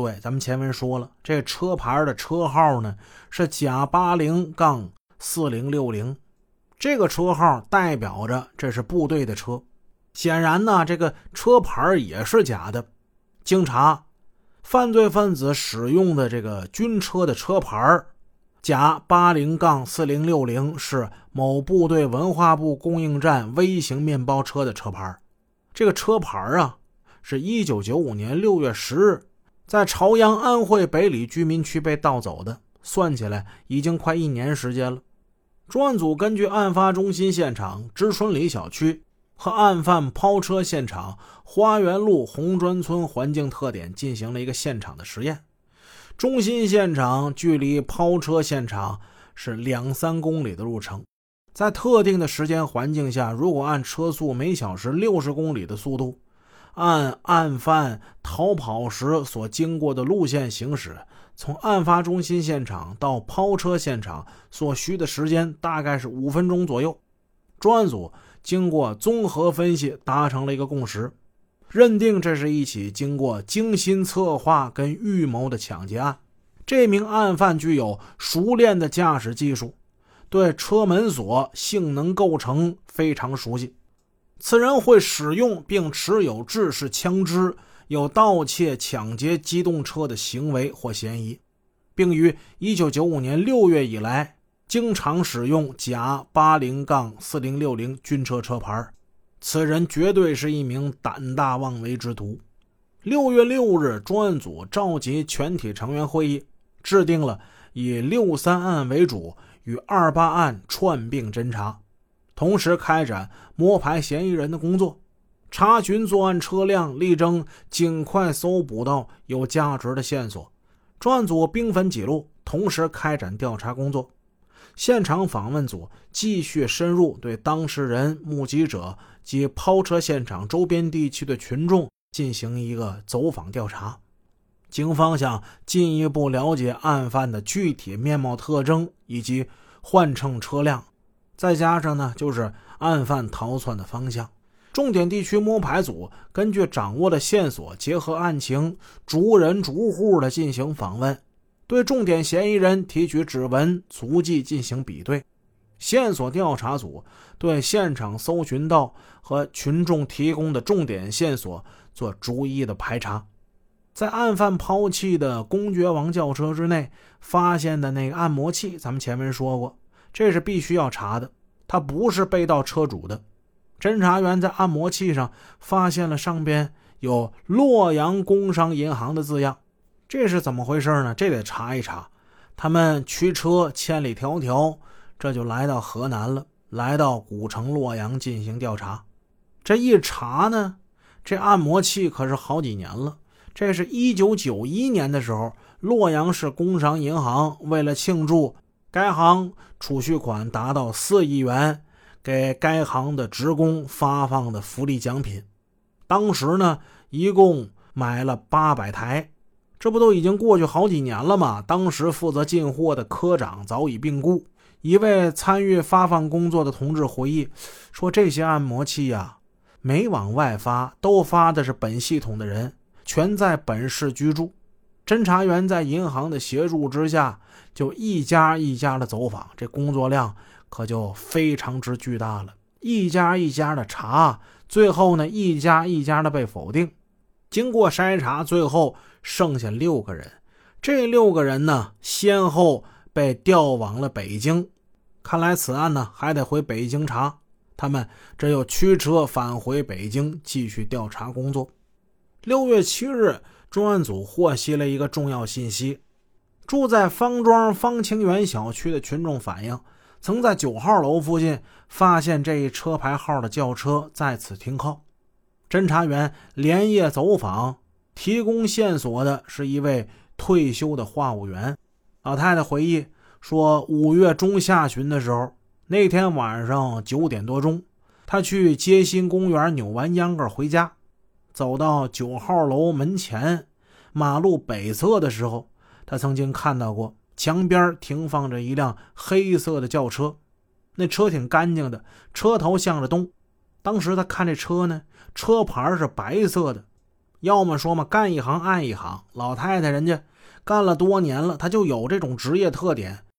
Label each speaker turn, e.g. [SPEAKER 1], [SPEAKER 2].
[SPEAKER 1] 对，咱们前文说了，这车牌的车号呢是甲八零杠四零六零，这个车号代表着这是部队的车。显然呢，这个车牌也是假的。经查，犯罪分子使用的这个军车的车牌甲八零杠四零六零是某部队文化部供应站微型面包车的车牌这个车牌啊，是一九九五年六月十日。在朝阳安徽北里居民区被盗走的，算起来已经快一年时间了。专案组根据案发中心现场知春里小区和案犯抛车现场花园路红砖村环境特点进行了一个现场的实验。中心现场距离抛车现场是两三公里的路程，在特定的时间环境下，如果按车速每小时六十公里的速度。按案犯逃跑时所经过的路线行驶，从案发中心现场到抛车现场所需的时间大概是五分钟左右。专案组经过综合分析，达成了一个共识，认定这是一起经过精心策划跟预谋的抢劫案。这名案犯具有熟练的驾驶技术，对车门锁性能构成非常熟悉。此人会使用并持有制式枪支，有盗窃、抢劫机动车的行为或嫌疑，并于1995年6月以来经常使用甲80杠4060军车车牌。此人绝对是一名胆大妄为之徒。6月6日，专案组召集全体成员会议，制定了以六三案为主，与二八案串并侦查。同时开展摸排嫌疑人的工作，查询作案车辆，力争尽快搜捕到有价值的线索。专案组兵分几路，同时开展调查工作。现场访问组继续深入对当事人、目击者及抛车现场周边地区的群众进行一个走访调查。警方想进一步了解案犯的具体面貌特征以及换乘车辆。再加上呢，就是案犯逃窜的方向。重点地区摸排组根据掌握的线索，结合案情，逐人逐户的进行访问，对重点嫌疑人提取指纹、足迹进行比对。线索调查组对现场搜寻到和群众提供的重点线索做逐一的排查。在案犯抛弃的公爵王轿车之内发现的那个按摩器，咱们前面说过。这是必须要查的，他不是被盗车主的。侦查员在按摩器上发现了上边有洛阳工商银行的字样，这是怎么回事呢？这得查一查。他们驱车千里迢迢，这就来到河南了，来到古城洛阳进行调查。这一查呢，这按摩器可是好几年了。这是一九九一年的时候，洛阳市工商银行为了庆祝。该行储蓄款达到四亿元，给该行的职工发放的福利奖品。当时呢，一共买了八百台。这不都已经过去好几年了吗？当时负责进货的科长早已病故。一位参与发放工作的同志回忆说：“这些按摩器呀，没往外发，都发的是本系统的人，全在本市居住。”侦查员在银行的协助之下，就一家一家的走访，这工作量可就非常之巨大了。一家一家的查，最后呢，一家一家的被否定。经过筛查，最后剩下六个人。这六个人呢，先后被调往了北京。看来此案呢，还得回北京查。他们这又驱车返回北京，继续调查工作。六月七日。专案组获悉了一个重要信息：住在方庄方清园小区的群众反映，曾在九号楼附近发现这一车牌号的轿车在此停靠。侦查员连夜走访，提供线索的是一位退休的话务员。老太太回忆说，五月中下旬的时候，那天晚上九点多钟，她去街心公园扭完秧歌回家。走到九号楼门前，马路北侧的时候，他曾经看到过墙边停放着一辆黑色的轿车，那车挺干净的，车头向着东。当时他看这车呢，车牌是白色的，要么说嘛，干一行爱一行。老太太人家干了多年了，她就有这种职业特点，